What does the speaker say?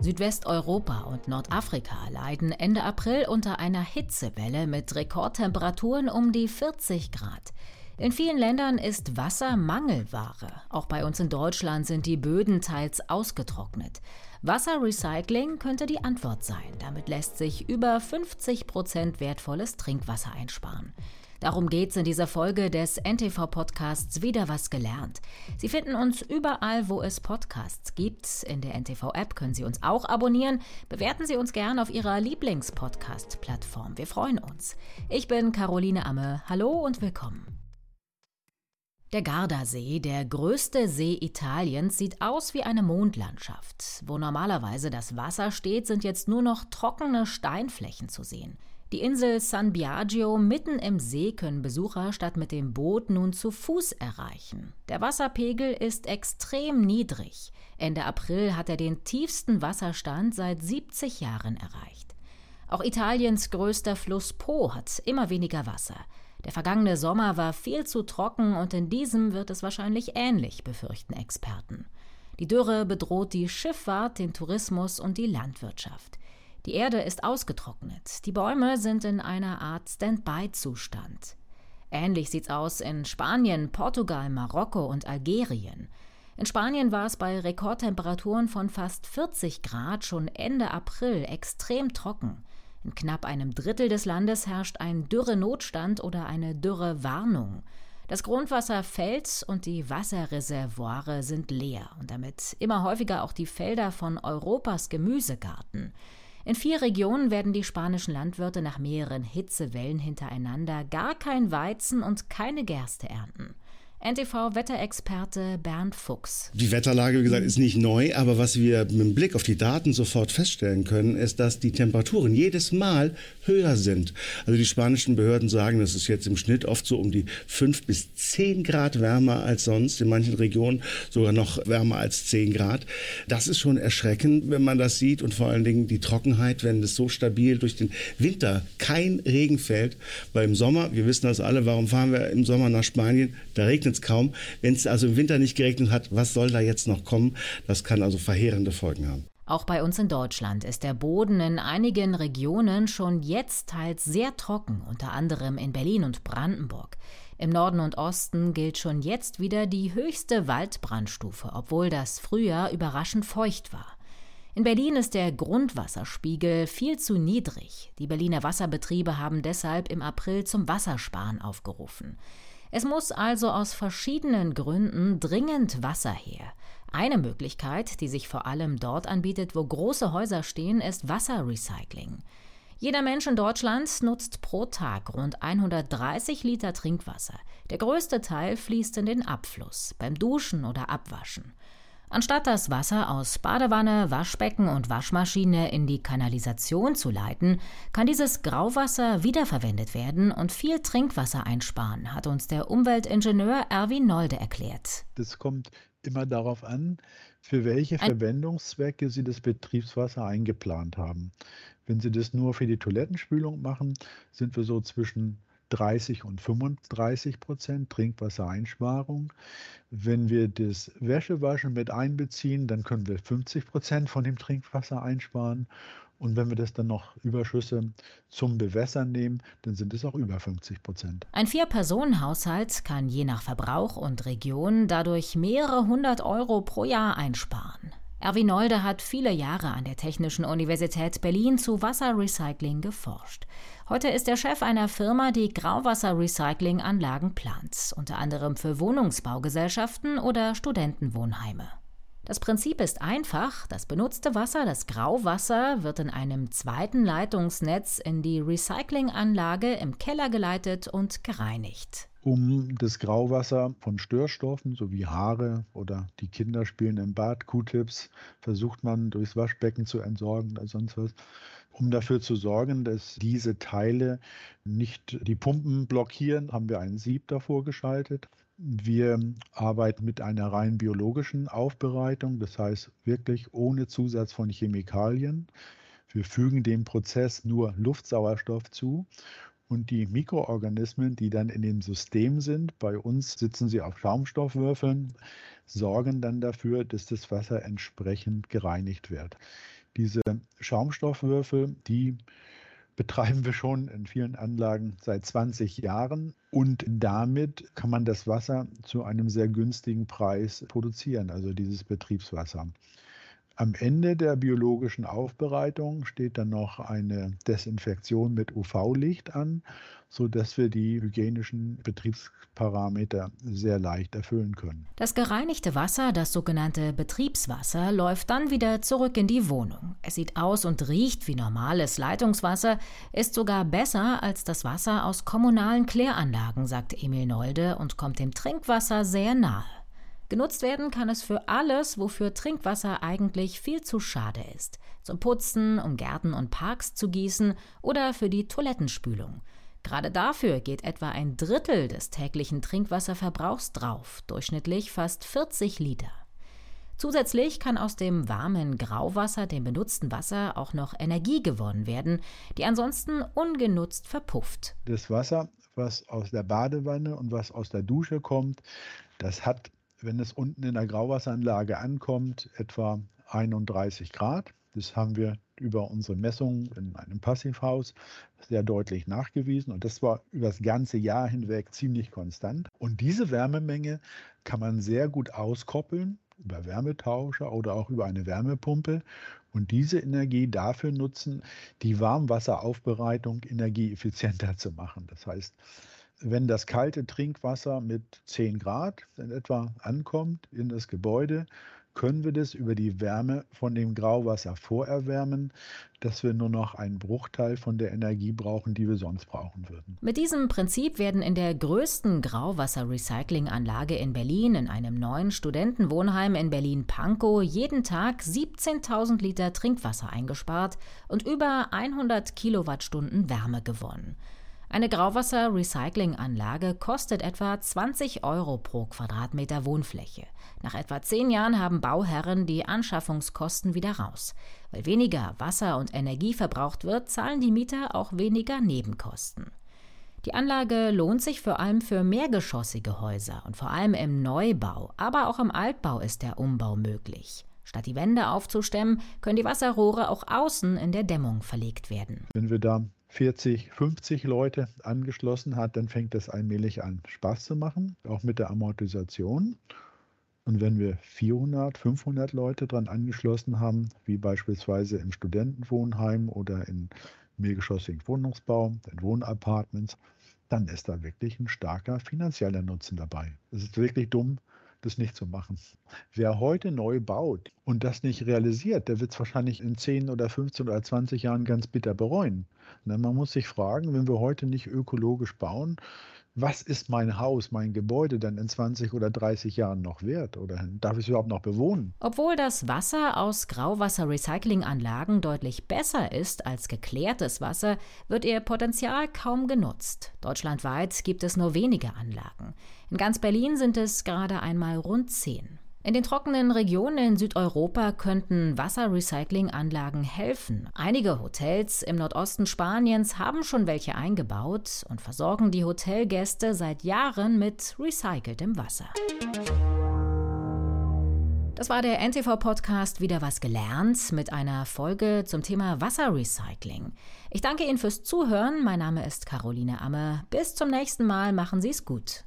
Südwesteuropa und Nordafrika leiden Ende April unter einer Hitzewelle mit Rekordtemperaturen um die 40 Grad. In vielen Ländern ist Wasser Mangelware. Auch bei uns in Deutschland sind die Böden teils ausgetrocknet. Wasserrecycling könnte die Antwort sein. Damit lässt sich über 50 Prozent wertvolles Trinkwasser einsparen. Darum geht's in dieser Folge des NTV-Podcasts Wieder was gelernt. Sie finden uns überall, wo es Podcasts gibt. In der NTV-App können Sie uns auch abonnieren. Bewerten Sie uns gern auf Ihrer Lieblings-Podcast-Plattform. Wir freuen uns. Ich bin Caroline Amme. Hallo und willkommen. Der Gardasee, der größte See Italiens, sieht aus wie eine Mondlandschaft. Wo normalerweise das Wasser steht, sind jetzt nur noch trockene Steinflächen zu sehen. Die Insel San Biagio mitten im See können Besucher statt mit dem Boot nun zu Fuß erreichen. Der Wasserpegel ist extrem niedrig. Ende April hat er den tiefsten Wasserstand seit 70 Jahren erreicht. Auch Italiens größter Fluss Po hat immer weniger Wasser. Der vergangene Sommer war viel zu trocken und in diesem wird es wahrscheinlich ähnlich, befürchten Experten. Die Dürre bedroht die Schifffahrt, den Tourismus und die Landwirtschaft. Die Erde ist ausgetrocknet. Die Bäume sind in einer Art Standby-Zustand. Ähnlich sieht's aus in Spanien, Portugal, Marokko und Algerien. In Spanien war es bei Rekordtemperaturen von fast 40 Grad schon Ende April extrem trocken. In knapp einem Drittel des Landes herrscht ein Dürrenotstand oder eine Dürrewarnung. Das Grundwasser fällt und die Wasserreservoire sind leer und damit immer häufiger auch die Felder von Europas Gemüsegarten. In vier Regionen werden die spanischen Landwirte nach mehreren Hitzewellen hintereinander gar kein Weizen und keine Gerste ernten. NTV-Wetterexperte Bernd Fuchs. Die Wetterlage, wie gesagt, ist nicht neu, aber was wir mit Blick auf die Daten sofort feststellen können, ist, dass die Temperaturen jedes Mal höher sind. Also die spanischen Behörden sagen, das ist jetzt im Schnitt oft so um die fünf bis zehn Grad wärmer als sonst, in manchen Regionen sogar noch wärmer als zehn Grad. Das ist schon erschreckend, wenn man das sieht und vor allen Dingen die Trockenheit, wenn es so stabil durch den Winter kein Regen fällt, weil im Sommer, wir wissen das alle, warum fahren wir im Sommer nach Spanien? Da regnet regnet es kaum. Wenn es also im Winter nicht geregnet hat, was soll da jetzt noch kommen? Das kann also verheerende Folgen haben. Auch bei uns in Deutschland ist der Boden in einigen Regionen schon jetzt teils sehr trocken, unter anderem in Berlin und Brandenburg. Im Norden und Osten gilt schon jetzt wieder die höchste Waldbrandstufe, obwohl das Frühjahr überraschend feucht war. In Berlin ist der Grundwasserspiegel viel zu niedrig. Die Berliner Wasserbetriebe haben deshalb im April zum Wassersparen aufgerufen. Es muss also aus verschiedenen Gründen dringend Wasser her. Eine Möglichkeit, die sich vor allem dort anbietet, wo große Häuser stehen, ist Wasserrecycling. Jeder Mensch in Deutschland nutzt pro Tag rund 130 Liter Trinkwasser. Der größte Teil fließt in den Abfluss, beim Duschen oder Abwaschen. Anstatt das Wasser aus Badewanne, Waschbecken und Waschmaschine in die Kanalisation zu leiten, kann dieses Grauwasser wiederverwendet werden und viel Trinkwasser einsparen, hat uns der Umweltingenieur Erwin Nolde erklärt. Das kommt immer darauf an, für welche Verwendungszwecke Sie das Betriebswasser eingeplant haben. Wenn Sie das nur für die Toilettenspülung machen, sind wir so zwischen 30 und 35 Prozent Trinkwassereinsparung. Wenn wir das Wäschewaschen mit einbeziehen, dann können wir 50 Prozent von dem Trinkwasser einsparen. Und wenn wir das dann noch Überschüsse zum Bewässern nehmen, dann sind es auch über 50 Prozent. Ein Vier-Personen-Haushalt kann je nach Verbrauch und Region dadurch mehrere hundert Euro pro Jahr einsparen. Erwin Nolde hat viele Jahre an der Technischen Universität Berlin zu Wasserrecycling geforscht. Heute ist er Chef einer Firma, die Grauwasserrecyclinganlagen plant, unter anderem für Wohnungsbaugesellschaften oder Studentenwohnheime. Das Prinzip ist einfach. Das benutzte Wasser, das Grauwasser, wird in einem zweiten Leitungsnetz in die Recyclinganlage im Keller geleitet und gereinigt um das Grauwasser von Störstoffen sowie Haare oder die Kinder spielen im Bad, Q-Tips, versucht man durchs Waschbecken zu entsorgen oder sonst was, um dafür zu sorgen, dass diese Teile nicht die Pumpen blockieren, haben wir ein Sieb davor geschaltet. Wir arbeiten mit einer rein biologischen Aufbereitung, das heißt wirklich ohne Zusatz von Chemikalien. Wir fügen dem Prozess nur Luftsauerstoff zu Und die Mikroorganismen, die dann in dem System sind, bei uns sitzen sie auf Schaumstoffwürfeln, sorgen dann dafür, dass das Wasser entsprechend gereinigt wird. Diese Schaumstoffwürfel, die betreiben wir schon in vielen Anlagen seit 20 Jahren und damit kann man das Wasser zu einem sehr günstigen Preis produzieren, also dieses Betriebswasser. Am Ende der biologischen Aufbereitung steht dann noch eine Desinfektion mit UV-Licht an, sodass wir die hygienischen Betriebsparameter sehr leicht erfüllen können. Das gereinigte Wasser, das sogenannte Betriebswasser, läuft dann wieder zurück in die Wohnung. Es sieht aus und riecht wie normales Leitungswasser, ist sogar besser als das Wasser aus kommunalen Kläranlagen, sagt Emil Nolde und kommt dem Trinkwasser sehr nahe. Genutzt werden kann es für alles, wofür Trinkwasser eigentlich viel zu schade ist. Zum Putzen, um Gärten und Parks zu gießen oder für die Toilettenspülung. Gerade dafür geht etwa ein Drittel des täglichen Trinkwasserverbrauchs drauf, durchschnittlich fast 40 Liter. Zusätzlich kann aus dem warmen Grauwasser, dem benutzten Wasser, auch noch Energie gewonnen werden, die ansonsten ungenutzt verpufft. Das Wasser, was aus der Badewanne und was aus der Dusche kommt, das hat wenn es unten in der Grauwasseranlage ankommt, etwa 31 Grad. Das haben wir über unsere Messungen in einem Passivhaus sehr deutlich nachgewiesen. Und das war über das ganze Jahr hinweg ziemlich konstant. Und diese Wärmemenge kann man sehr gut auskoppeln über Wärmetauscher oder auch über eine Wärmepumpe und diese Energie dafür nutzen, die Warmwasseraufbereitung energieeffizienter zu machen. Das heißt, wenn das kalte Trinkwasser mit 10 Grad in etwa ankommt in das Gebäude, können wir das über die Wärme von dem Grauwasser vorerwärmen, dass wir nur noch einen Bruchteil von der Energie brauchen, die wir sonst brauchen würden. Mit diesem Prinzip werden in der größten Grauwasser-Recycling-Anlage in Berlin, in einem neuen Studentenwohnheim in Berlin-Pankow, jeden Tag 17.000 Liter Trinkwasser eingespart und über 100 Kilowattstunden Wärme gewonnen. Eine Grauwasser-Recycling-Anlage kostet etwa 20 Euro pro Quadratmeter Wohnfläche. Nach etwa zehn Jahren haben Bauherren die Anschaffungskosten wieder raus. Weil weniger Wasser und Energie verbraucht wird, zahlen die Mieter auch weniger Nebenkosten. Die Anlage lohnt sich vor allem für mehrgeschossige Häuser und vor allem im Neubau, aber auch im Altbau ist der Umbau möglich. Statt die Wände aufzustemmen, können die Wasserrohre auch außen in der Dämmung verlegt werden. Wenn wir da 40, 50 Leute angeschlossen hat, dann fängt es allmählich an Spaß zu machen, auch mit der Amortisation. Und wenn wir 400, 500 Leute dran angeschlossen haben, wie beispielsweise im Studentenwohnheim oder in mehrgeschossigen Wohnungsbau, in Wohnapartments, dann ist da wirklich ein starker finanzieller Nutzen dabei. Es ist wirklich dumm, das nicht zu machen. Wer heute neu baut und das nicht realisiert, der wird es wahrscheinlich in 10 oder 15 oder 20 Jahren ganz bitter bereuen. Man muss sich fragen, wenn wir heute nicht ökologisch bauen, was ist mein Haus, mein Gebäude denn in 20 oder 30 Jahren noch wert? Oder darf ich es überhaupt noch bewohnen? Obwohl das Wasser aus Grauwasser-Recyclinganlagen deutlich besser ist als geklärtes Wasser, wird ihr Potenzial kaum genutzt. Deutschlandweit gibt es nur wenige Anlagen. In ganz Berlin sind es gerade einmal rund zehn. In den trockenen Regionen in Südeuropa könnten Wasserrecyclinganlagen helfen. Einige Hotels im Nordosten Spaniens haben schon welche eingebaut und versorgen die Hotelgäste seit Jahren mit recyceltem Wasser. Das war der NTV-Podcast Wieder was gelernt mit einer Folge zum Thema Wasserrecycling. Ich danke Ihnen fürs Zuhören. Mein Name ist Caroline Amme. Bis zum nächsten Mal. Machen Sie es gut.